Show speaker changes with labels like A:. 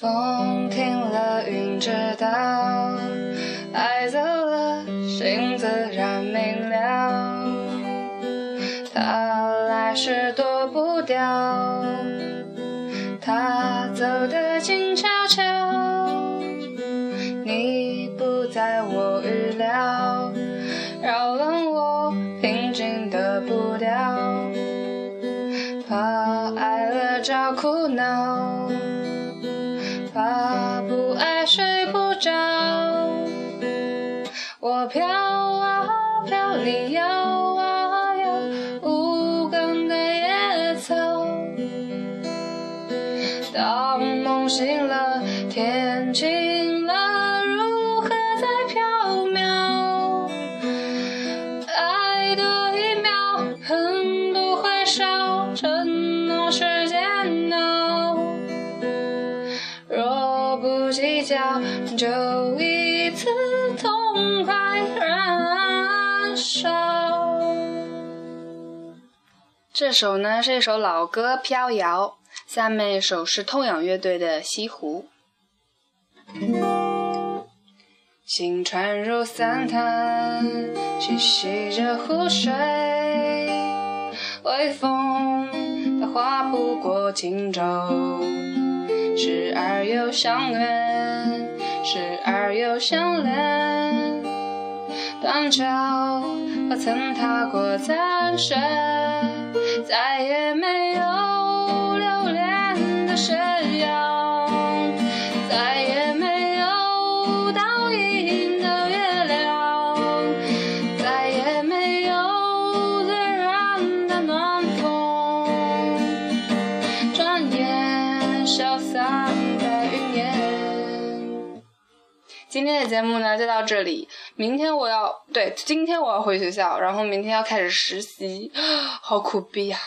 A: 风停了，云知道，爱走了，心自然明了。他来时躲不掉，他走得静悄悄。怕爱了找苦恼，怕不爱睡不着。我飘啊飘，你摇啊摇，无根的野草。当梦醒了，天晴计较，就一次痛快燃烧。这首呢是一首老歌《飘摇》，下面一首是痛仰乐队的《西湖》。心穿入桑潭，细细着湖水，微风它划不过轻舟，时而又相远，时而又相恋。断桥我曾踏过残雪，再也没有留恋的斜今天的节目呢就到这里，明天我要对，今天我要回学校，然后明天要开始实习，好苦逼呀、